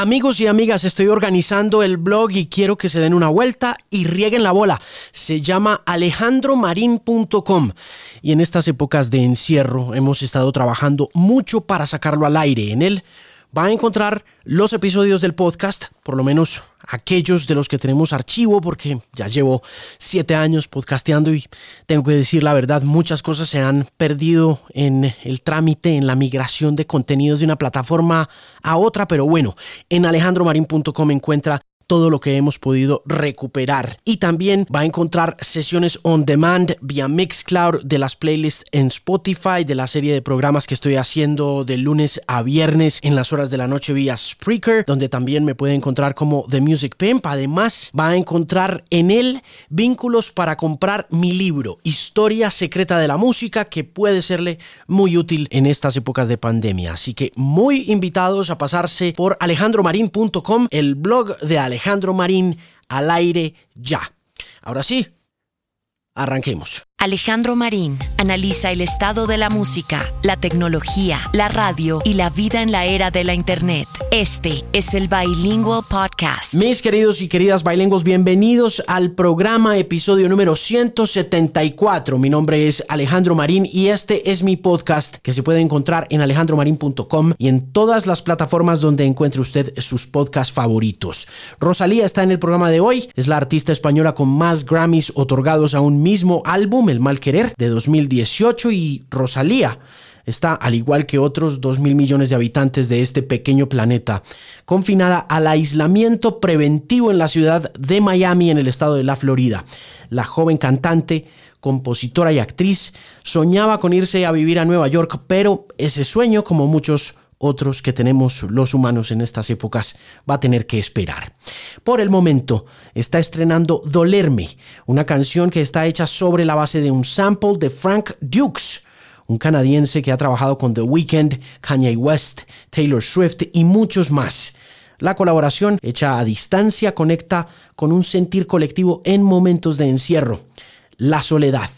Amigos y amigas, estoy organizando el blog y quiero que se den una vuelta y rieguen la bola. Se llama alejandromarin.com y en estas épocas de encierro hemos estado trabajando mucho para sacarlo al aire. En él va a encontrar los episodios del podcast, por lo menos aquellos de los que tenemos archivo, porque ya llevo siete años podcasteando y tengo que decir la verdad, muchas cosas se han perdido en el trámite, en la migración de contenidos de una plataforma a otra, pero bueno, en alejandromarin.com encuentra todo lo que hemos podido recuperar. Y también va a encontrar sesiones on demand vía Mixcloud de las playlists en Spotify, de la serie de programas que estoy haciendo de lunes a viernes en las horas de la noche vía Spreaker, donde también me puede encontrar como The Music Pimp. Además, va a encontrar en él vínculos para comprar mi libro, Historia Secreta de la Música, que puede serle muy útil en estas épocas de pandemia. Así que muy invitados a pasarse por alejandromarin.com, el blog de Alejandro Alejandro Marín al aire ya. Ahora sí, arranquemos. Alejandro Marín analiza el estado de la música, la tecnología, la radio y la vida en la era de la Internet. Este es el Bilingual Podcast. Mis queridos y queridas bilingües, bienvenidos al programa episodio número 174. Mi nombre es Alejandro Marín y este es mi podcast que se puede encontrar en alejandromarin.com y en todas las plataformas donde encuentre usted sus podcasts favoritos. Rosalía está en el programa de hoy, es la artista española con más Grammys otorgados a un mismo álbum el Mal Querer de 2018 y Rosalía está, al igual que otros 2 mil millones de habitantes de este pequeño planeta, confinada al aislamiento preventivo en la ciudad de Miami, en el estado de la Florida. La joven cantante, compositora y actriz soñaba con irse a vivir a Nueva York, pero ese sueño, como muchos otros que tenemos los humanos en estas épocas va a tener que esperar. Por el momento está estrenando Dolerme, una canción que está hecha sobre la base de un sample de Frank Dukes, un canadiense que ha trabajado con The Weeknd, Kanye West, Taylor Swift y muchos más. La colaboración hecha a distancia conecta con un sentir colectivo en momentos de encierro, la soledad.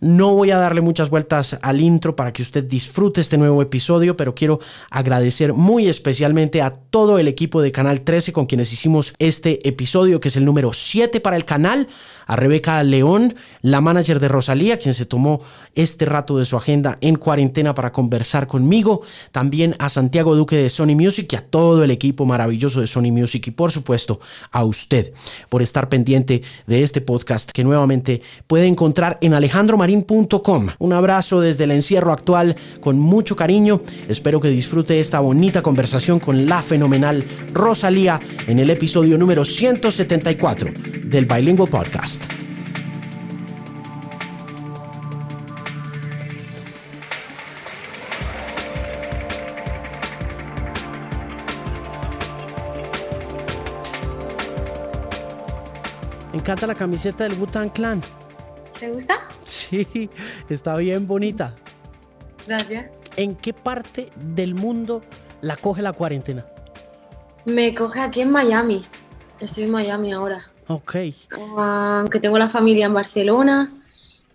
No voy a darle muchas vueltas al intro para que usted disfrute este nuevo episodio, pero quiero agradecer muy especialmente a todo el equipo de Canal 13 con quienes hicimos este episodio, que es el número 7 para el canal a Rebeca León, la manager de Rosalía, quien se tomó este rato de su agenda en cuarentena para conversar conmigo, también a Santiago Duque de Sony Music y a todo el equipo maravilloso de Sony Music y por supuesto a usted por estar pendiente de este podcast que nuevamente puede encontrar en alejandromarin.com. Un abrazo desde el encierro actual con mucho cariño. Espero que disfrute esta bonita conversación con la fenomenal Rosalía en el episodio número 174 del Bilingual Podcast. Me encanta la camiseta del Butan Clan. ¿Te gusta? Sí, está bien bonita. Gracias. ¿En qué parte del mundo la coge la cuarentena? Me coge aquí en Miami. Estoy en Miami ahora. Ok. Aunque tengo la familia en Barcelona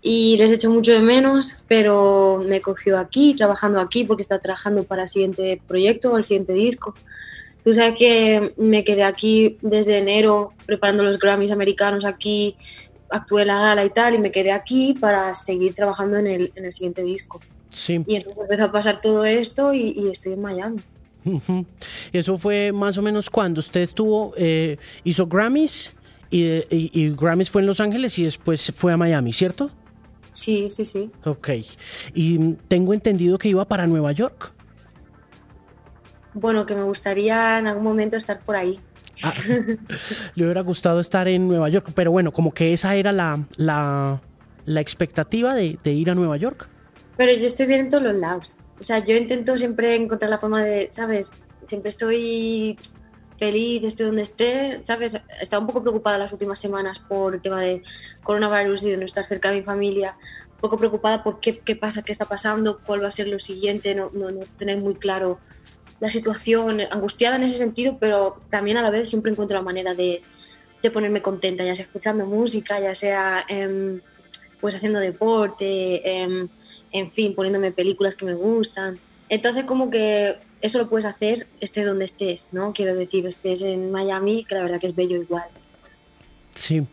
y les echo mucho de menos, pero me cogió aquí, trabajando aquí, porque está trabajando para el siguiente proyecto, el siguiente disco. Tú sabes que me quedé aquí desde enero preparando los Grammys americanos aquí, actué la gala y tal, y me quedé aquí para seguir trabajando en el, en el siguiente disco. Sí. Y entonces empezó a pasar todo esto y, y estoy en Miami. ¿Y eso fue más o menos cuando usted estuvo, eh, hizo Grammys y, y, y, Grammys fue en Los Ángeles y después fue a Miami, ¿cierto? Sí, sí, sí. Ok. Y tengo entendido que iba para Nueva York. Bueno, que me gustaría en algún momento estar por ahí. Ah, le hubiera gustado estar en Nueva York, pero bueno, como que esa era la, la, la expectativa de, de, ir a Nueva York. Pero yo estoy bien en todos los lados. O sea, yo intento siempre encontrar la forma de, ¿sabes? Siempre estoy feliz, esté donde esté, ¿sabes? Estaba un poco preocupada las últimas semanas por el tema de coronavirus y de no estar cerca de mi familia. Un poco preocupada por qué, qué pasa, qué está pasando, cuál va a ser lo siguiente, no, no, no tener muy claro la situación, angustiada en ese sentido, pero también a la vez siempre encuentro la manera de, de ponerme contenta, ya sea escuchando música, ya sea eh, pues haciendo deporte, eh, en fin, poniéndome películas que me gustan. Entonces como que eso lo puedes hacer estés donde estés, ¿no? Quiero decir, estés en Miami, que la verdad que es bello igual. Sí.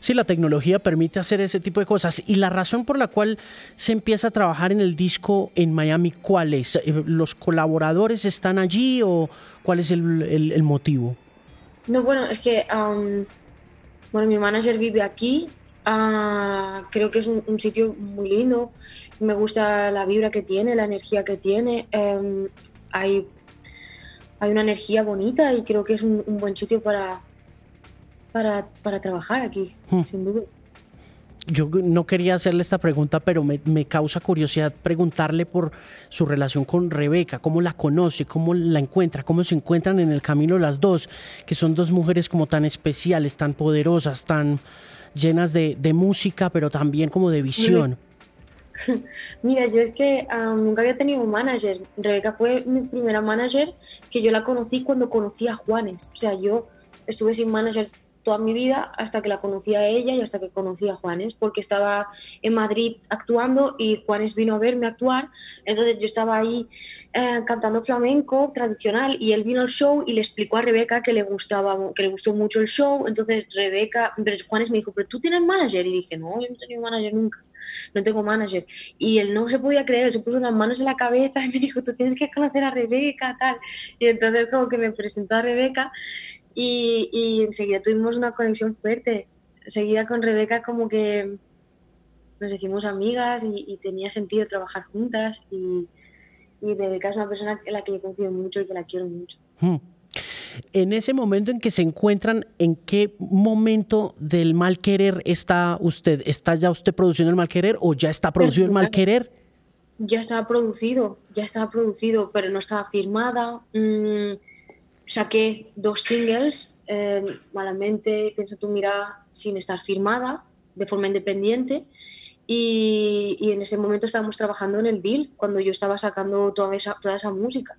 Sí, la tecnología permite hacer ese tipo de cosas. Y la razón por la cual se empieza a trabajar en el disco en Miami, ¿cuál es? Eh, ¿Los colaboradores están allí o cuál es el, motivo? No, bueno, es que bueno, mi manager vive aquí. Ah, creo que es un, sitio muy lindo. Me gusta la vibra que tiene, la energía que tiene. Em, hay, hay una energía bonita y creo que es un buen sitio para, para, para trabajar aquí, hmm. sin duda. Yo no quería hacerle esta pregunta, pero me, me, causa curiosidad preguntarle por su relación con Rebeca, cómo la conoce, cómo la encuentra, cómo se encuentran en el camino las dos, que son dos mujeres como tan especiales, tan poderosas, tan llenas de, de música, pero también como de visión. Mira, yo es que nunca había tenido un manager. Rebeca fue mi primera manager que yo la conocí cuando conocí a Juanes. O sea, yo estuve sin manager toda mi vida hasta que la conocí a ella y hasta que conocí a Juanes, porque estaba en Madrid actuando y Juanes vino a verme actuar, entonces yo estaba ahí eh, cantando flamenco tradicional y él vino al show y le explicó a Rebeca que le gustaba, que le gustó mucho el show, entonces Rebeca, Juanes me dijo, pero tú tienes manager y dije, no, yo no he tenido manager nunca no tengo manager. Y él no se podía creer, se puso las manos en la cabeza y me dijo, tú tienes que conocer a Rebeca, tal. Y entonces como que me presentó a Rebeca y, enseguida tuvimos una conexión fuerte. Enseguida con Rebeca como que nos hicimos amigas y, tenía sentido trabajar juntas y, Rebeca es una persona en la que yo confío mucho y que la quiero mucho. Hmm. En ese momento en que se encuentran, ¿en qué momento del mal querer está usted? ¿Está ya usted produciendo el mal querer o ya está producido el mal querer? Ya estaba producido, ya estaba producido, pero no estaba firmada. Mm, saqué dos singles, eh, Malamente, Piensa tú mira, sin estar firmada, de forma independiente. Y, en ese momento estábamos trabajando en el deal, cuando yo estaba sacando toda esa, toda esa música.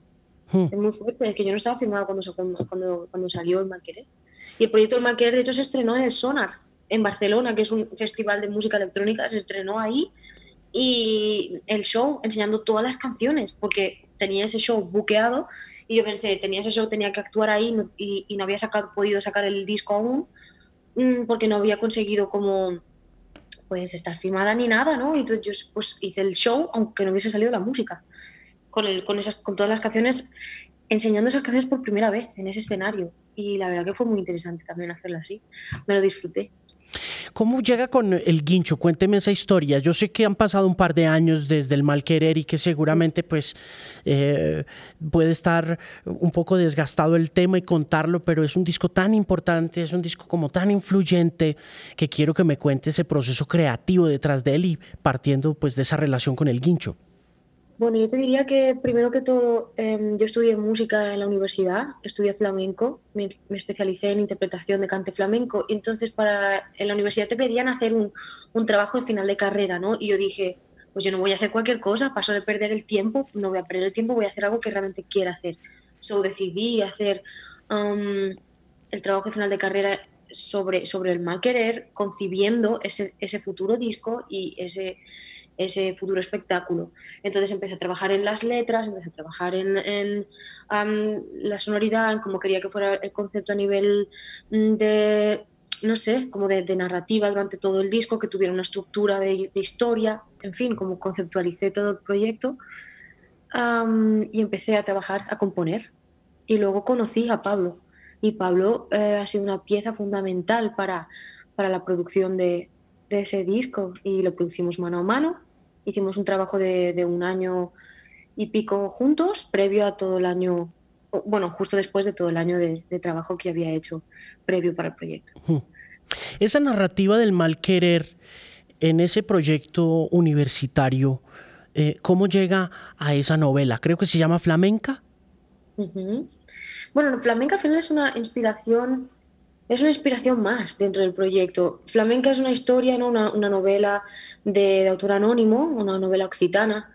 Hmm. Es muy fuerte, que yo no estaba firmada cuando, cuando, cuando salió el Malquerer. Y el proyecto El Malquerer, de hecho, se estrenó en el Sonar, en Barcelona, que es un festival de música electrónica, se estrenó ahí. Y el show enseñando todas las canciones, porque tenía ese show buqueado y yo pensé, tenía ese show, tenía que actuar ahí y, no había sacado, podido sacar el disco aún mm, porque no había conseguido como pues estar firmada ni nada, ¿no? Entonces yo pues hice el show aunque no hubiese salido la música, con, el, con, esas, con todas las canciones, enseñando esas canciones por primera vez en ese escenario. Y la verdad que fue muy interesante también hacerlo así, me lo disfruté. ¿Cómo llega con el guincho? Cuénteme esa historia. Yo sé que han pasado un par de años desde el mal querer y que seguramente pues eh, puede estar un poco desgastado el tema y contarlo, pero es un disco tan importante, es un disco como tan influyente que quiero que me cuente ese proceso creativo detrás de él y partiendo pues de esa relación con el guincho. Bueno, yo te diría que primero que todo, em, yo estudié música en la universidad, estudié flamenco, me, especialicé en interpretación de cante flamenco, y entonces para, en la universidad te pedían hacer un, trabajo de final de carrera, ¿no? Y yo dije, pues yo no voy a hacer cualquier cosa, paso de perder el tiempo, no voy a perder el tiempo, voy a hacer algo que realmente quiera hacer. So decidí hacer um, el trabajo de final de carrera sobre, sobre el mal querer, concibiendo ese, ese futuro disco y ese ese futuro espectáculo. Entonces empecé a trabajar en las letras, empecé a trabajar en, la sonoridad, en cómo quería que fuera el concepto a nivel mm, de, no sé, como de, narrativa durante todo el disco, que tuviera una estructura de, historia, en fin, como conceptualicé todo el proyecto y empecé a trabajar, a componer. Y luego conocí a Pablo. Y Pablo eh, ha sido una pieza fundamental para, para la producción de, de ese disco y lo producimos mano a mano hicimos un trabajo de, un año y pico juntos, previo a todo el año, bueno, justo después de todo el año de, trabajo que había hecho previo para el proyecto. Esa narrativa del mal querer en ese proyecto universitario, eh, ¿cómo llega a esa novela? Creo que se llama Flamenca. Bueno, Flamenca al final es una inspiración es una inspiración más dentro del proyecto. Flamenca es una historia, ¿no? una, novela de, autor anónimo, una novela occitana,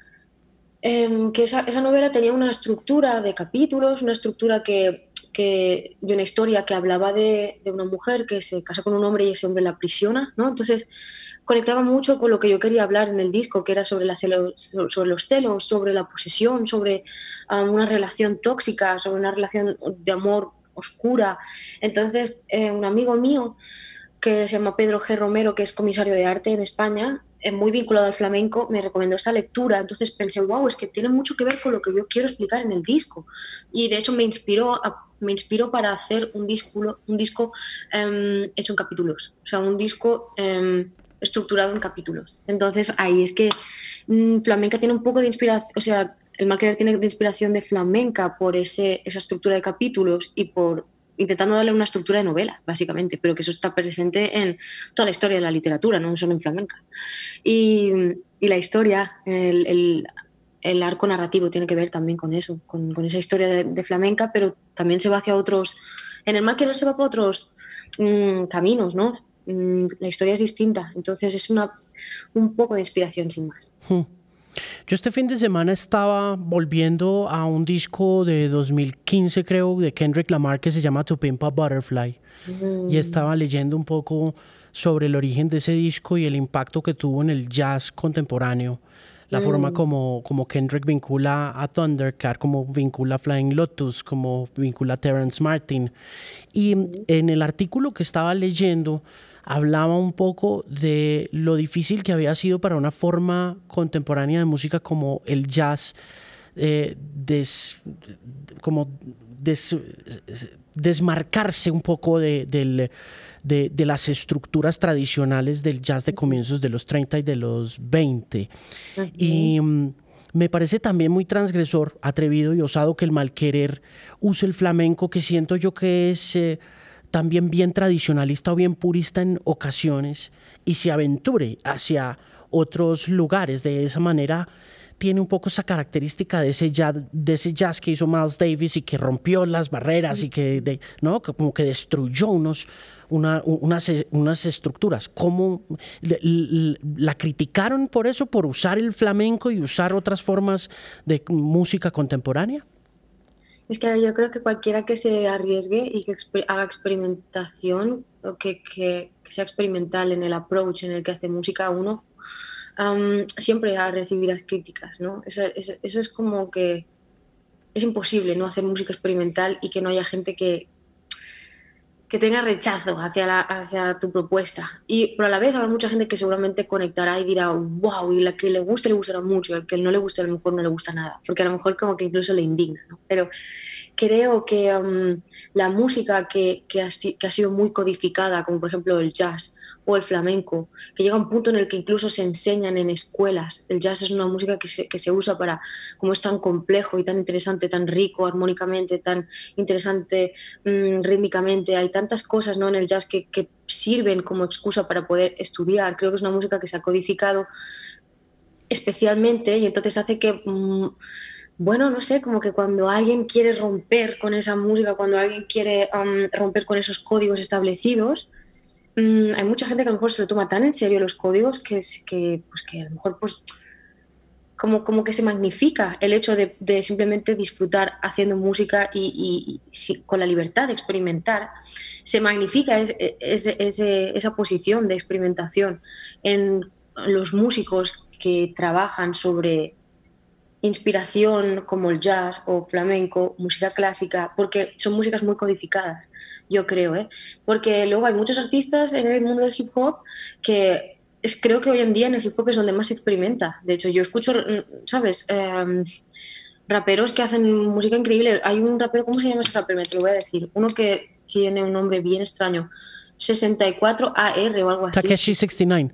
em, que esa, novela tenía una estructura de capítulos, una estructura que, de una historia que hablaba de, una mujer que se casa con un hombre y ese hombre la aprisiona, ¿no? Entonces conectaba mucho con lo que yo quería hablar en el disco, que era sobre, la sobre los celos, sobre la posesión, sobre um, una relación tóxica, sobre una relación de amor oscura. Entonces, eh, un amigo mío que se llama Pedro G. Romero, que es comisario de arte en España, eh, muy vinculado al flamenco, me recomendó esta lectura. Entonces pensé, wow, es que tiene mucho que ver con lo que yo quiero explicar en el disco. Y de hecho me inspiró, me inspiró para hacer un disco, un disco em, hecho en capítulos. O sea, un disco em, estructurado en capítulos. Entonces ahí es que mm, flamenca tiene un poco de inspiración, o sea, el mal tiene de inspiración de flamenca por ese, esa estructura de capítulos y por intentando darle una estructura de novela, básicamente, pero que eso está presente en toda la historia de la literatura, no solo en flamenca. Y, y la historia, el, el, el, arco narrativo tiene que ver también con eso, con, con esa historia de, de, flamenca, pero también se va hacia otros, en el no se va por otros mmm, caminos, ¿no? Mmm, la historia es distinta, entonces es una, un poco de inspiración sin más. Hmm. Yo este fin de semana estaba volviendo a un disco de 2015, creo, de Kendrick Lamar que se llama To Pimp a Butterfly. Mm. Y estaba leyendo un poco sobre el origen de ese disco y el impacto que tuvo en el jazz contemporáneo. La mm. forma como, como Kendrick vincula a Thundercat, como vincula a Flying Lotus, como vincula a Terrence Martin. Y en el artículo que estaba leyendo, hablaba un poco de lo difícil que había sido para una forma contemporánea de música como el jazz, eh, des, como des, desmarcarse un poco de, de, de, las estructuras tradicionales del jazz de comienzos de los 30 y de los 20. Y mm, me parece también muy transgresor, atrevido y osado que el malquerer use el flamenco, que siento yo que es... Eh, también bien tradicionalista o bien purista en ocasiones y se aventure hacia otros lugares. De esa manera tiene un poco esa característica de ese jazz, de ese jazz que hizo Miles Davis y que rompió las barreras y que, como que destruyó unos, una, unas, unas estructuras. ¿Cómo la criticaron por eso, por usar el flamenco y usar otras formas de música contemporánea? Es que yo creo que cualquiera que se arriesgue y que haga experimentación, o que, sea experimental en el approach en el que hace música uno, siempre va a recibir las críticas, ¿no? Eso, eso, eso, es como que es imposible no hacer música experimental y que no haya gente que, que tenga rechazo hacia, la, hacia tu propuesta. Y pero a la vez habrá mucha gente que seguramente conectará y dirá, wow, y la que le guste le gustará mucho, y el que no le guste a lo mejor no le gusta nada, porque a lo mejor como que incluso le indigna. Pero creo que um, la música que, que, ha, sido muy codificada, como por ejemplo el jazz el flamenco, que llega a un punto en el que incluso se enseñan en escuelas. El jazz es una música que se, que se usa para, como es tan complejo y tan interesante, tan rico armónicamente, tan interesante mmm, rítmicamente, hay tantas cosas ¿no? en el jazz que, que sirven como excusa para poder estudiar. Creo que es una música que se ha codificado especialmente y entonces hace que... Mmm, bueno, no sé, como que cuando alguien quiere romper con esa música, cuando alguien quiere um, romper con esos códigos establecidos, um, hay mucha gente que a lo mejor se lo toma tan en serio los códigos que, que, pues que a lo mejor pues como, como que se magnifica el hecho de, de simplemente disfrutar haciendo música y, y, y, con la libertad de experimentar, se magnifica es, es, es, esa posición de experimentación en los músicos que trabajan sobre inspiración como el jazz o flamenco, música clásica, porque son músicas muy codificadas, yo creo, ¿eh? Porque luego hay muchos artistas en el mundo del hip hop que es, creo que hoy en día en el hip hop es donde más se experimenta. De hecho, yo escucho, ¿sabes? Eh, raperos que hacen música increíble. Hay un rapero, ¿cómo se llama ese rapero? Me te lo voy a decir. Uno que tiene un nombre bien extraño. 64AR o algo así. Takeshi 69.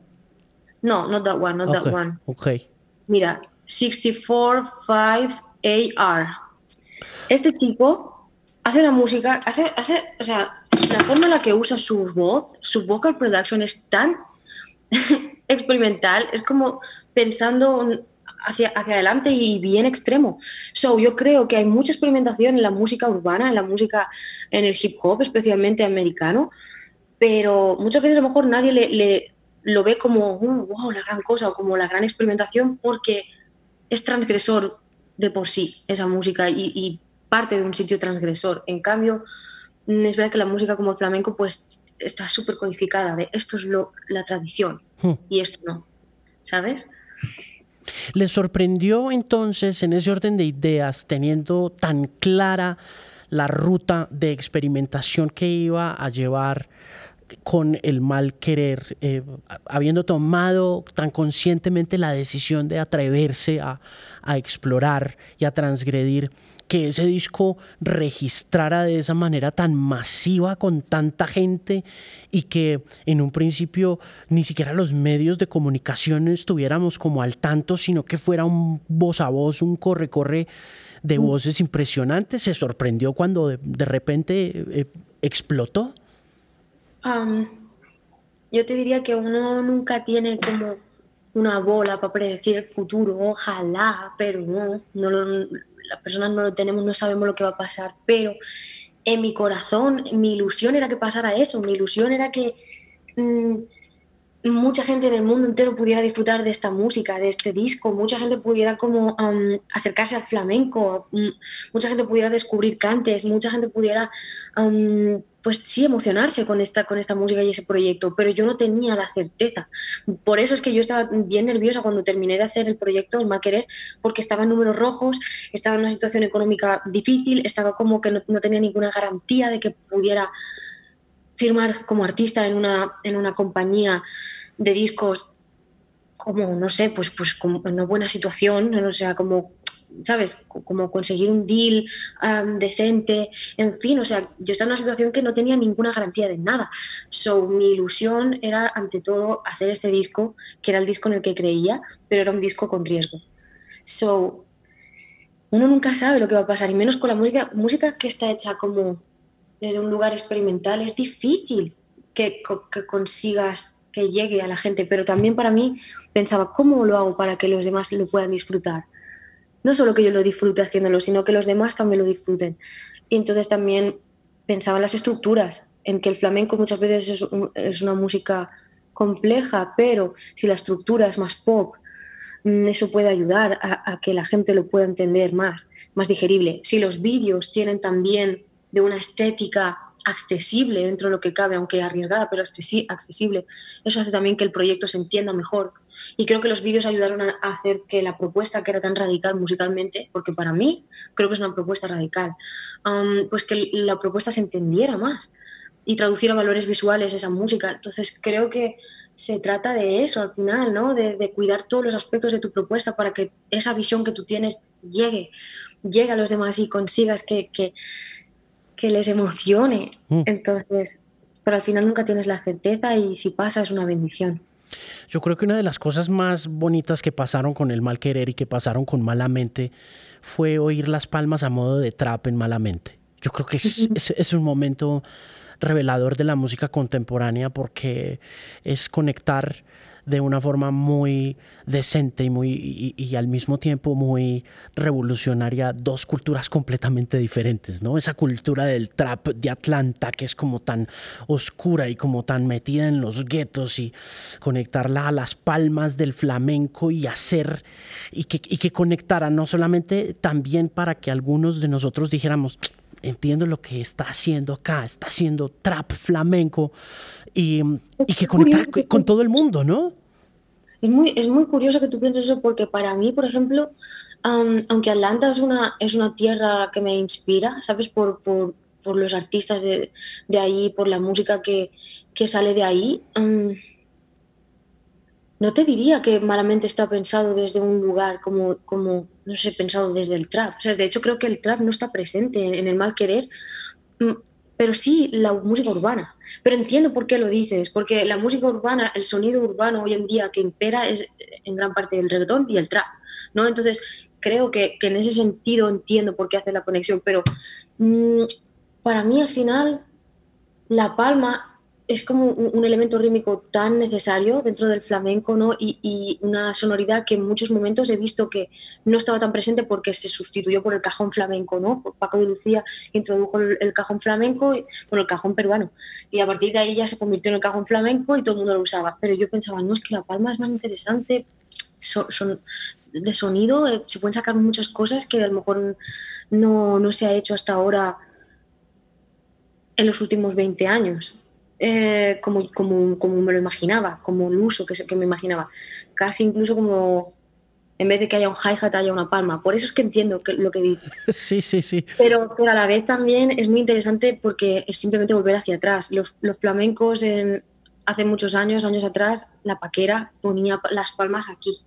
No, not that one, not okay. that one. Ok. Mira, 645AR. Este chico hace una música, hace, hace, o sea, la forma en la que usa su voz, su vocal production es tan experimental, es como pensando hacia, hacia adelante y bien extremo. So, yo creo que hay mucha experimentación en la música urbana, en la música, en el hip hop, especialmente americano, pero muchas veces a lo mejor nadie le, le lo ve como, uh, wow, la gran cosa o como la gran experimentación porque es transgresor de por sí esa música y, y, parte de un sitio transgresor. En cambio, mm, es verdad que la música como el flamenco pues está súper codificada de esto es lo, la tradición hmm. y esto no, ¿sabes? ¿Les sorprendió entonces en ese orden de ideas, teniendo tan clara la ruta de experimentación que iba a llevar con el mal querer, eh, habiendo tomado tan conscientemente la decisión de atreverse a, a explorar y a transgredir, que ese disco registrara de esa manera tan masiva con tanta gente y que en un principio ni siquiera los medios de comunicación estuviéramos como al tanto, sino que fuera un voz a voz, un corre-corre de mm. voces impresionantes. ¿Se sorprendió cuando de, repente eh, explotó? Yo te diría que uno nunca tiene como una bola para predecir el futuro, ojalá, pero no, las personas no lo tenemos, no sabemos lo que va a pasar, pero en mi corazón, mi ilusión era que pasara eso, mi ilusión era que mm, mucha gente en el mundo entero pudiera disfrutar de esta música, de este disco, mucha gente pudiera como acercarse al flamenco, mm, mucha gente pudiera descubrir cantes, mucha gente pudiera pues sí emocionarse con esta, con esta música y ese proyecto, pero yo no tenía la certeza. Por eso es que yo estaba bien nerviosa cuando terminé de hacer el proyecto, el Mal Querer, porque estaba en números rojos, estaba en una situación económica difícil, estaba como que no, tenía ninguna garantía de que pudiera firmar como artista en una, en una compañía de discos como, no sé, pues, pues como en una buena situación, o sea, como ¿sabes? Como conseguir un deal decente, en fin, o sea, yo estaba en una situación que no tenía ninguna garantía de nada. So, mi ilusión era, ante todo, hacer este disco, que era el disco en el que creía, pero era un disco con riesgo. So, uno nunca sabe lo que va a pasar, y menos con la música, música que está hecha como desde un lugar experimental, es difícil que, que consigas que llegue a la gente, pero también para mí pensaba, ¿cómo lo hago para que los demás lo puedan disfrutar? No solo que yo lo disfrute haciéndolo, sino que los demás también lo disfruten. Y entonces también pensaba en las estructuras, en que el flamenco muchas veces es, una música compleja, pero si la estructura es más pop, mm, eso puede ayudar a, que la gente lo pueda entender más, más digerible. Si los vídeos tienen también de una estética accesible dentro de lo que cabe, aunque arriesgada, pero accesible, eso hace también que el proyecto se entienda mejor y creo que los vídeos ayudaron a hacer que la propuesta, que era tan radical musicalmente, porque para mí creo que es una propuesta radical, pues que la propuesta se entendiera más y traduciera valores visuales esa música. Entonces creo que se trata de eso al final, ¿no? De, cuidar todos los aspectos de tu propuesta para que esa visión que tú tienes llegue, llegue a los demás y consigas que, que, que les emocione. Mm. Entonces, pero al final nunca tienes la certeza y si pasa es una bendición. Yo creo que una de las cosas más bonitas que pasaron con el mal querer y que pasaron con Malamente fue oír las palmas a modo de trap en Malamente. Yo creo que es, es un momento revelador de la música contemporánea porque es conectar de una forma muy decente y, muy, y, al mismo tiempo muy revolucionaria dos culturas completamente diferentes, ¿no? Esa cultura del trap de Atlanta que es como tan oscura y como tan metida en los guetos y conectarla a las palmas del flamenco y hacer y que, y que conectara no solamente también para que algunos de nosotros dijéramos, entiendo lo que está haciendo acá, está haciendo trap flamenco y, que conectar con todo el mundo, ¿no? Es muy, es muy curioso que tú pienses eso porque para mí, por ejemplo, aunque Atlanta es una, es una tierra que me inspira, ¿sabes? Por, por, por los artistas de, de, ahí, por la música que, que sale de ahí, no te diría que malamente está pensado desde un lugar como, como, no sé, pensado desde el trap. O sea, de hecho creo que el trap no está presente en, el mal querer, mm, pero sí la música urbana. Pero entiendo por qué lo dices, porque la música urbana, el sonido urbano hoy en día que impera es en gran parte el reggaetón y el trap, ¿no? Entonces creo que, en ese sentido entiendo por qué hace la conexión, pero mm, para mí al final La Palma es como un, elemento rítmico tan necesario dentro del flamenco, ¿no? Y, una sonoridad que en muchos momentos he visto que no estaba tan presente porque se sustituyó por el cajón flamenco, ¿no? Paco de Lucía introdujo el, cajón flamenco, y, el cajón peruano, y a partir de ahí ya se convirtió en el cajón flamenco y todo el mundo lo usaba. Pero yo pensaba, no, es que La Palma es más interesante, son, de sonido, eh, se pueden sacar muchas cosas que a lo mejor no, no se ha hecho hasta ahora en los últimos 20 años. Eh, como, como, como, me lo imaginaba, como el uso que, que me imaginaba. Casi incluso como en vez de que haya un hi-hat haya una palma. Por eso es que entiendo lo que dices. Sí, sí, sí. Pero, pero, a la vez también es muy interesante porque es simplemente volver hacia atrás. Los, los flamencos en, hace muchos años, años atrás, la paquera ponía las palmas aquí.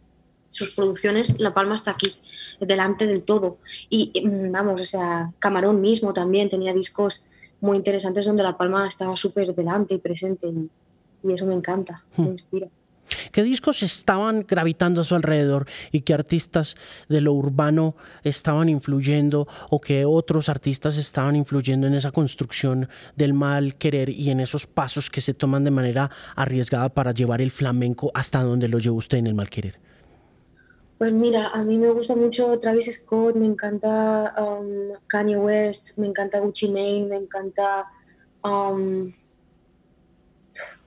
Sus producciones, la palma está aquí, delante del todo. Y mm, vamos, o sea, Camarón mismo también tenía discos muy interesantes donde la palma estaba súper delante y presente. Y, y, eso me encanta, me hmm. inspira. ¿Qué discos estaban gravitando a su alrededor y qué artistas de lo urbano estaban influyendo o qué otros artistas estaban influyendo en esa construcción del mal querer y en esos pasos que se toman de manera arriesgada para llevar el flamenco hasta donde lo llevó usted en el mal querer? Pues mira, a mí me gusta mucho Travis Scott, me encanta um, Kanye West, me encanta Gucci Mane, me encanta, um,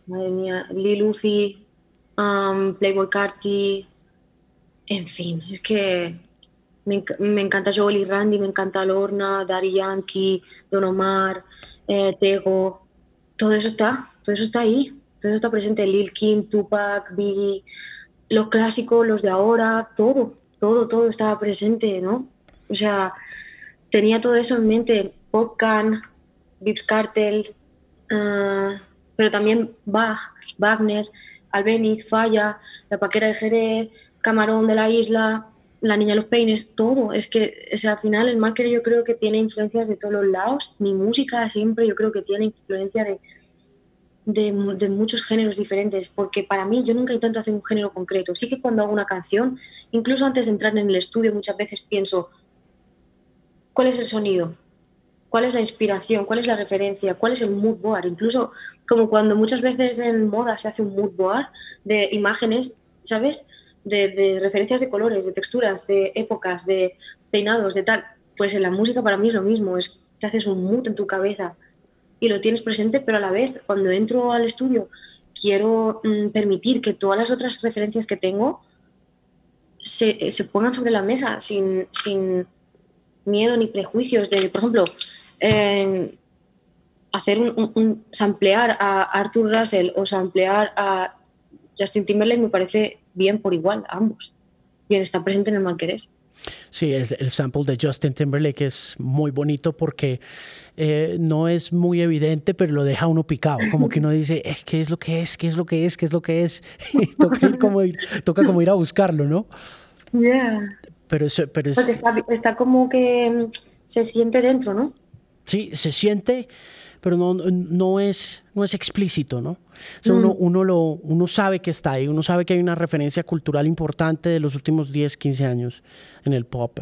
madre mía, Lil Uzi, Playboy Carti, en fin, es que me, encanta Joel Randy, me encanta Lorna, Daddy Yankee, Don Omar, eh, Tego, todo eso está, todo eso está ahí, todo eso está presente, Lil Kim, Tupac, Biggie, los clásicos, los de ahora, todo, todo, todo estaba presente, ¿no? O sea, tenía todo eso en mente, Popcan, Vips Cartel, ah, pero también Bach, Wagner, Albeniz, Falla, La Paquera de Jerez, Camarón de la Isla, La Niña de los Peines, todo. Es que al final el marker yo creo que tiene influencias de todos los lados. Mi música siempre yo creo que tiene influencia de, de, muchos géneros diferentes, porque para mí yo nunca intento hacer un género concreto. Sí que cuando hago una canción, incluso antes de entrar en el estudio, muchas veces pienso, ¿cuál es el sonido? cuál es la inspiración, cuál es la referencia, cuál es el mood board. Incluso como cuando muchas veces en moda se hace un mood board de imágenes, ¿sabes? De, referencias de colores, de texturas, de épocas, de peinados, de tal. Pues en la música para mí es lo mismo, es te haces un mood en tu cabeza y lo tienes presente, pero a la vez cuando entro al estudio quiero mm, permitir que todas las otras referencias que tengo se, se pongan sobre la mesa sin, sin miedo ni prejuicios de, por ejemplo, hacer un, samplear a Arthur Russell o samplear a Justin Timberlake me parece bien por igual, a ambos. Y está presente en el mal querer. Sí, el, sample de Justin Timberlake es muy bonito porque eh, no es muy evidente, pero lo deja uno picado. Como que uno dice, eh, ¿qué es lo que es? ¿Qué es lo que es? ¿Qué es lo que es? Y toca, como ir, toca como ir a buscarlo, ¿no? Yeah. Pero, pero está como que mm, se siente dentro, ¿no? Sí, se siente, pero no, no, es, no es explícito, ¿no? uno, mm. uno, lo, uno sabe que está ahí, uno sabe que hay una referencia cultural importante de los últimos 10, 15 años en el pop,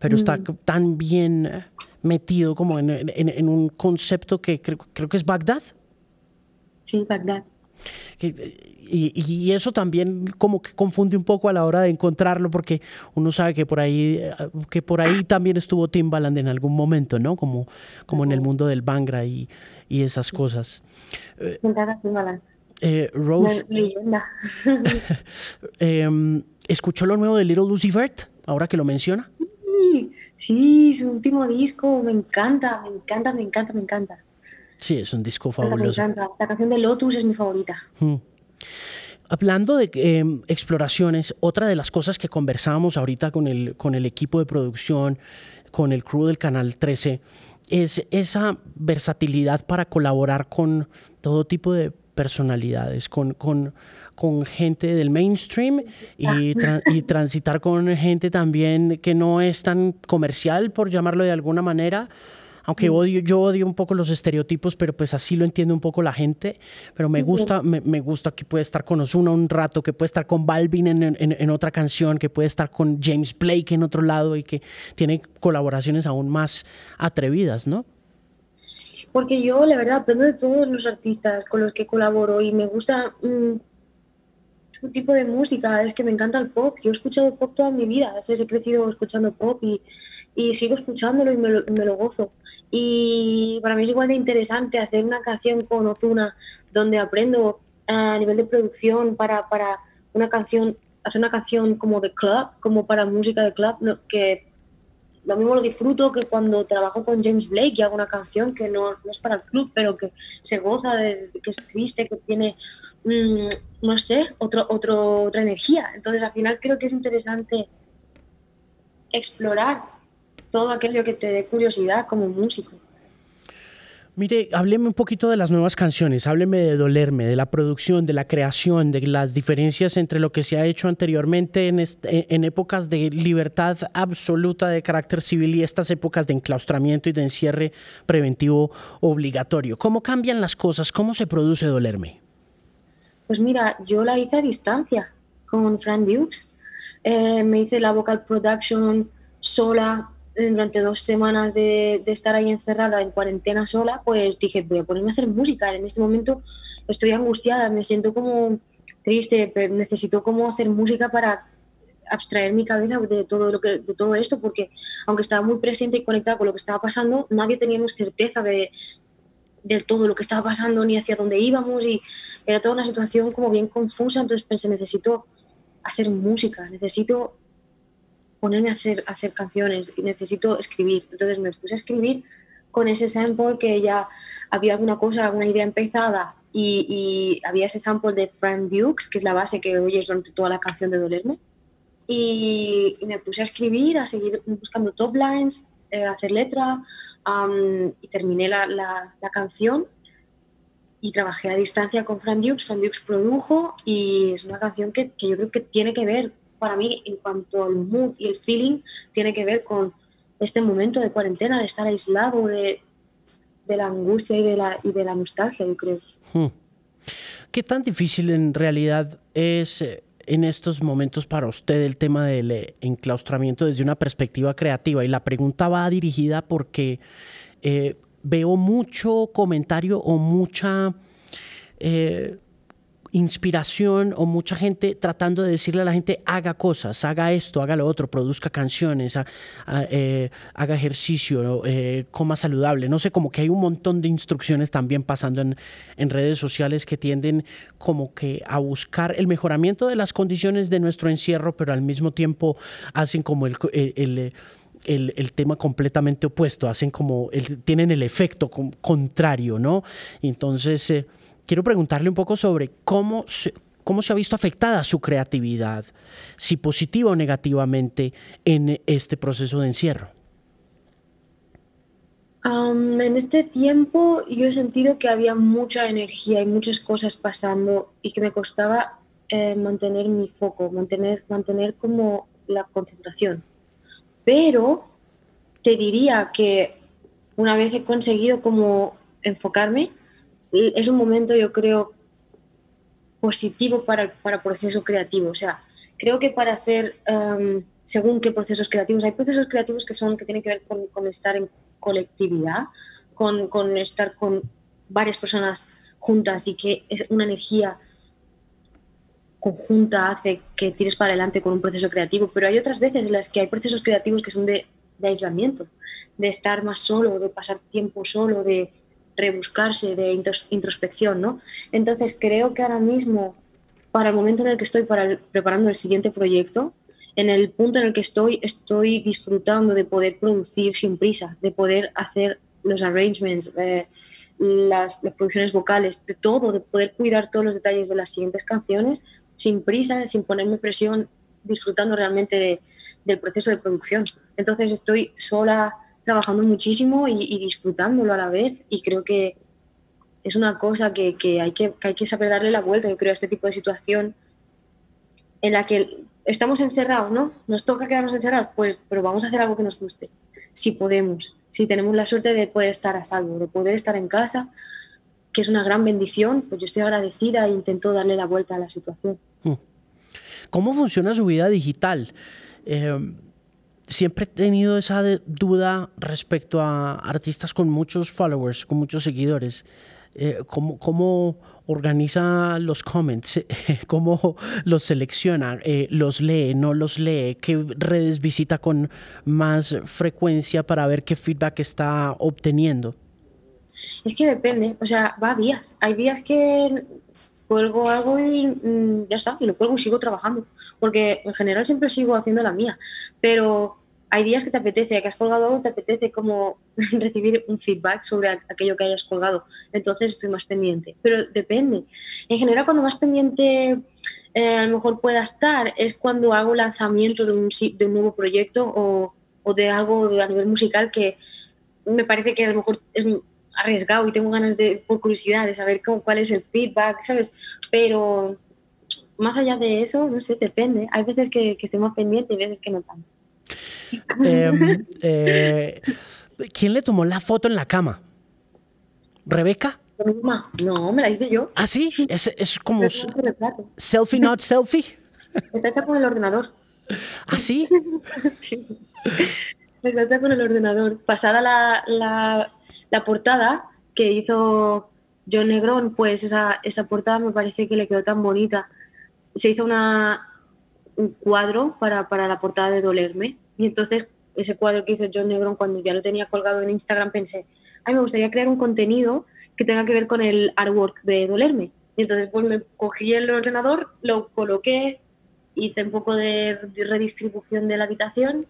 pero está mm. tan bien metido como en, en, un concepto que creo, creo que es Bagdad. Sí, Bagdad. Y, eso también como que confunde un poco a la hora de encontrarlo porque uno sabe que por ahí que por ahí también estuvo Timbaland en algún momento, ¿no? Como, como en el mundo del Bangra y, y esas cosas. Timbaland. Eh, Rose, leyenda. Em, ¿Escuchó lo nuevo de Little Lucy Vert? Ahora que lo menciona. Sí, sí, su último disco, me encanta, me encanta, me encanta, me encanta. Sí, es un disco fabuloso. La canción de Lotus es mi favorita. Hmm. Hablando de em, exploraciones, otra de las cosas que conversábamos ahorita con el, con el equipo de producción, con el crew del Canal 13, es esa versatilidad para colaborar con todo tipo de personalidades, con, con, con gente del mainstream y, y, transitar con gente también que no es tan comercial, por llamarlo de alguna manera, aunque odio, yo odio un poco los estereotipos, pero pues así lo entiende un poco la gente. Pero me gusta, me, me gusta que puede estar con Ozuna un rato, que puede estar con Balvin en, en, en, otra canción, que puede estar con James Blake en otro lado y que tiene colaboraciones aún más atrevidas, ¿no? Porque yo, la verdad, aprendo de todos los artistas con los que colaboro y me gusta mm, tipo de música, es que me encanta el pop. Yo he escuchado pop toda mi vida, he crecido escuchando pop y, y sigo escuchándolo y me lo, gozo. Y para mí es igual de interesante hacer una canción con Ozuna donde aprendo a nivel de producción para, para una canción hacer una canción como de club, como para música de club, que lo mismo lo disfruto que cuando trabajo con James Blake y hago una canción que no, es para el club, pero que se goza, de, que es triste, que tiene, mm, no sé, otro, otro, otra energía. Entonces al final creo que es interesante explorar todo aquello que te dé curiosidad como músico. Mire, hábleme un poquito de las nuevas canciones, hábleme de Dolerme, de la producción, de la creación, de las diferencias entre lo que se ha hecho anteriormente en, en, épocas de libertad absoluta de carácter civil y estas épocas de enclaustramiento y de encierre preventivo obligatorio. ¿Cómo cambian las cosas? ¿Cómo se produce Dolerme? Pues mira, yo la hice a distancia con Fran Dukes. Eh, me hice la vocal production sola durante dos semanas de, estar ahí encerrada en cuarentena sola, pues dije, voy a ponerme a hacer música. En este momento estoy angustiada, me siento como triste, pero necesito como hacer música para abstraer mi cabeza de todo lo que de todo esto porque aunque estaba muy presente y conectada con lo que estaba pasando nadie teníamos certeza de del todo lo que estaba pasando ni hacia dónde íbamos y era toda una situación como bien confusa entonces pensé necesito hacer música necesito ponerme a hacer, hacer canciones necesito escribir. Entonces me puse a escribir con ese sample que ya había alguna cosa, alguna idea empezada y, había ese sample de Frank Dukes, que es la base que oyes durante toda la canción de Dolerme. Y, me puse a escribir, a seguir buscando top lines, eh, hacer letra y terminé la, la, canción y trabajé a distancia con Frank Dukes. Frank Dukes produjo y es una canción que, que yo creo que tiene que ver para mí en cuanto al mood y el feeling tiene que ver con este momento de cuarentena, de estar aislado, de, la angustia y de la, y de la nostalgia, yo creo. Hmm. ¿Qué tan difícil en realidad es eh, en estos momentos para usted el tema del eh, enclaustramiento desde una perspectiva creativa? Y la pregunta va dirigida porque eh, veo mucho comentario o mucha inspiración o mucha gente tratando de decirle a la gente haga cosas, haga esto, haga lo otro, produzca canciones, eh, haga ejercicio, eh, coma saludable. No sé, como que hay un montón de instrucciones también pasando en, redes sociales que tienden como que a buscar el mejoramiento de las condiciones de nuestro encierro, pero al mismo tiempo hacen como el, el tema completamente opuesto, hacen como, el, tienen el efecto contrario, ¿no? Entonces, eh, quiero preguntarle un poco sobre cómo se, cómo se ha visto afectada su creatividad, si positiva o negativamente, en este proceso de encierro. en este tiempo yo he sentido que había mucha energía y muchas cosas pasando y que me costaba eh, mantener mi foco, mantener, mantener como la concentración. Pero te diría que una vez he conseguido como enfocarme, es un momento, yo creo, positivo para para proceso creativo. O sea, creo que para hacer, em, según qué procesos creativos, hay procesos creativos que, son, que tienen que ver con, estar en colectividad, con, con, estar con varias personas juntas y que es una energía conjunta hace que tires para adelante con un proceso creativo, pero hay otras veces en las que hay procesos creativos que son de, de aislamiento, de estar más solo, de pasar tiempo solo, de, rebuscarse, de introspección, ¿no? Entonces creo que ahora mismo, para el momento en el que estoy para preparando el siguiente proyecto, en el punto en el que estoy, estoy disfrutando de poder producir sin prisa, de poder hacer los arrangements, eh, las, producciones vocales, de todo, de poder cuidar todos los detalles de las siguientes canciones sin prisa, sin ponerme presión, disfrutando realmente del proceso de producción. Entonces estoy sola trabajando muchísimo y, disfrutándolo a la vez y creo que es una cosa que, hay que, hay que saber darle la vuelta, yo creo, a este tipo de situación en la que estamos encerrados, ¿no? Nos toca quedarnos encerrados, pues, pero vamos a hacer algo que nos guste, si podemos, si tenemos la suerte de poder estar a salvo, de poder estar en casa, que es una gran bendición, pues yo estoy agradecida e intento darle la vuelta a la situación. Hmm. ¿Cómo funciona su vida digital? Eh, siempre he tenido esa duda respecto a artistas con muchos followers, con muchos seguidores. Eh, ¿cómo, organiza los comments? ¿Cómo los selecciona? Eh, ¿Los lee? ¿No los lee? ¿Qué redes visita con más frecuencia para ver qué feedback está obteniendo? Es que depende, o sea, va días. Hay días que cuelgo algo y mm, ya está, y lo cuelgo y sigo trabajando, porque en general siempre sigo haciendo la mía, pero hay días que te apetece, que has colgado algo, te apetece como recibir un feedback sobre aquello que hayas colgado. Entonces estoy más pendiente. Pero depende. En general, cuando más pendiente eh, a lo mejor pueda estar es cuando hago lanzamiento de un, de un nuevo proyecto o, o, de algo a nivel musical que me parece que a lo mejor es arriesgado y tengo ganas de, por curiosidad, de saber cómo, cuál es el feedback, ¿sabes? Pero más allá de eso, no sé, depende. Hay veces que, que estoy más pendiente y veces que no tanto. Em, eh, ¿Quién le tomó la foto en la cama? ¿Rebeca? No, me la hice yo. ¿Ah, sí? Es, es como selfie, not selfie. Está hecha con el ordenador. ¿Ah, sí? sí. Está hecha con el ordenador. Pasada la, la, la, portada que hizo John Negrón, pues esa, esa portada me parece que le quedó tan bonita. Se hizo una, un cuadro para, para la portada de Dolerme. Y entonces ese cuadro que hizo John Negron cuando ya lo tenía colgado en Instagram pensé, ay, me gustaría crear un contenido que tenga que ver con el artwork de Dolerme. Y entonces pues me cogí el ordenador, lo coloqué, hice un poco de redistribución de la habitación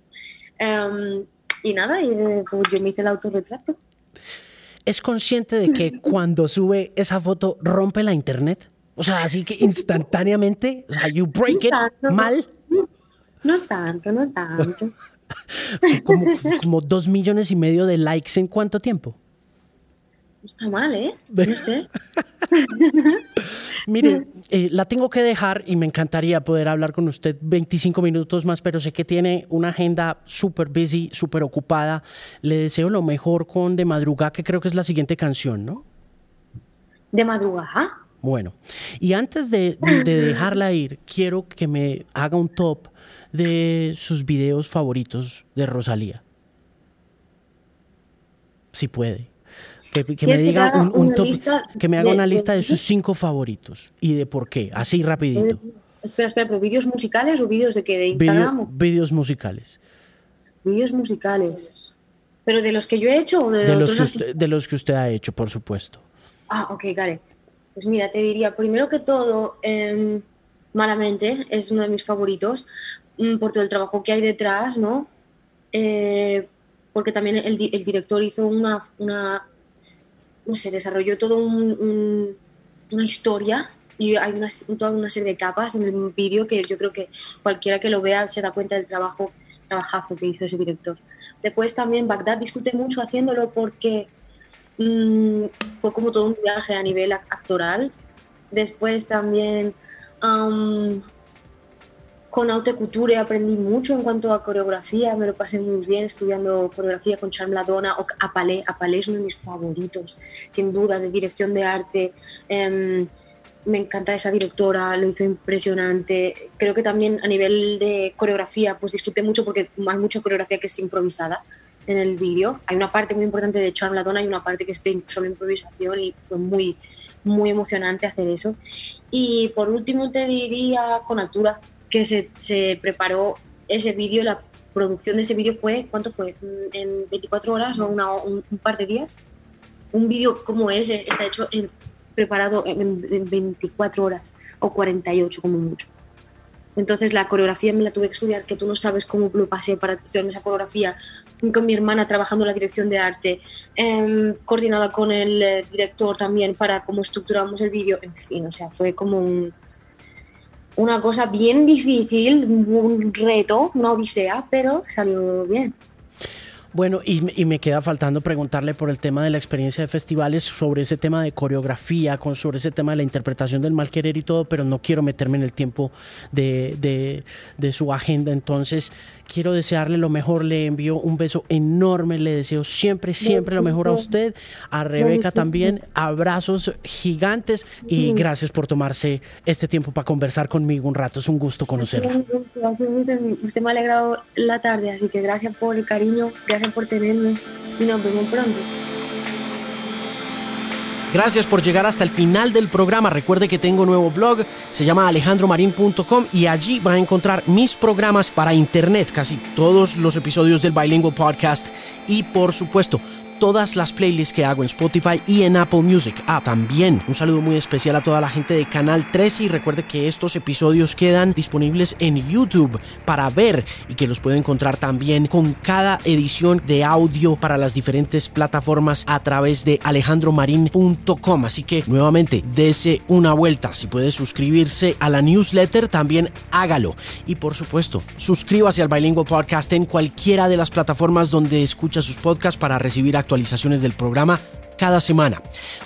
em, y nada, y pues, yo me hice el autorretrato. ¿Es consciente de que cuando sube esa foto rompe la internet? O sea, así que instantáneamente, o sea, you break it mal. No tanto, no tanto. como, como dos millones y medio de likes en cuánto tiempo. Está mal, ¿eh? No sé. Mire, eh, la tengo que dejar y me encantaría poder hablar con usted 25 minutos más, pero sé que tiene una agenda súper busy, súper ocupada. Le deseo lo mejor con De Madrugada, que creo que es la siguiente canción, ¿no? De Madrugada. Bueno, y antes de, dejarla ir, quiero que me haga un top de sus videos favoritos de Rosalía. Si puede. Que, me diga un, top, que me haga una lista de sus cinco favoritos y de por qué, así rapidito. Espera, espera, pero vídeos musicales o vídeos de qué, de Instagram? vídeos musicales. Vídeos musicales. ¿Pero de los que yo he hecho o de, de los que usted, de los que usted ha hecho, por supuesto? Ah, ok, Gare. Pues mira, te diría, primero que todo, em, Malamente es uno de mis favoritos mm, por todo el trabajo que hay detrás, ¿no? Eh, porque también el, director hizo una, una, no sé, desarrolló todo un, una historia y hay una, toda una serie de capas en el vídeo que yo creo que cualquiera que lo vea se da cuenta del trabajo, trabajazo que hizo ese director. Después también Bagdad discute mucho haciéndolo porque Mm, fue como todo un viaje a nivel actoral. Después también con Haute Couture aprendí mucho en cuanto a coreografía, me lo pasé muy bien estudiando coreografía con Charm Ladonna o Apalé. Apalé es uno de mis favoritos, sin duda, de dirección de arte. Em, me encanta esa directora, lo hizo impresionante. Creo que también a nivel de coreografía, pues disfruté mucho porque hay mucha coreografía que es improvisada en el vídeo. Hay una parte muy importante de Charm Ladonna y una parte que es de solo improvisación y fue muy, muy emocionante hacer eso. Y por último te diría con altura que se, se preparó ese vídeo, la producción de ese vídeo fue, ¿cuánto fue? ¿En 24 horas o una, un, par de días? Un vídeo como ese está hecho en, preparado en, en 24 horas o 48 como mucho. Entonces la coreografía me la tuve que estudiar, que tú no sabes cómo lo pasé para estudiar esa coreografía, con mi hermana trabajando en la dirección de arte, eh, coordinada con el eh, director también para cómo estructuramos el vídeo, en fin, o sea, fue como un, una cosa bien difícil, un reto, una odisea, pero salió bien. Bueno, y, me queda faltando preguntarle por el tema de la experiencia de festivales, sobre ese tema de coreografía, con, sobre ese tema de la interpretación del mal querer y todo, pero no quiero meterme en el tiempo de, de su agenda. Entonces, quiero desearle lo mejor, le envío un beso enorme, le deseo siempre, siempre lo mejor a usted, a Rebeca también, abrazos gigantes y gracias por tomarse este tiempo para conversar conmigo un rato, es un gusto conocerla. Usted me ha alegrado la tarde, así que gracias por el cariño, por tenerme y nos vemos pronto. Gracias por llegar hasta el final del programa. Recuerde que tengo un nuevo blog, se llama alejandromarin.com y allí va a encontrar mis programas para internet, casi todos los episodios del Bilingual Podcast y por supuesto todas las playlists que hago en Spotify y en Apple Music. Ah, también un saludo muy especial a toda la gente de Canal 13 y recuerde que estos episodios quedan disponibles en YouTube para ver y que los puede encontrar también con cada edición de audio para las diferentes plataformas a través de alejandromarin.com. Así que nuevamente, dese una vuelta. Si puede suscribirse a la newsletter, también hágalo. Y por supuesto, suscríbase al Bilingual Podcast en cualquiera de las plataformas donde escucha sus podcasts para recibir actualizaciones del programa cada semana.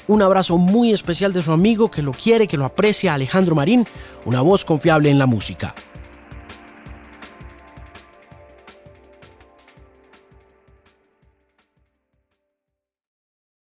Un abrazo muy especial de su amigo que lo quiere, que lo aprecia, Alejandro Marín, una voz confiable en la música.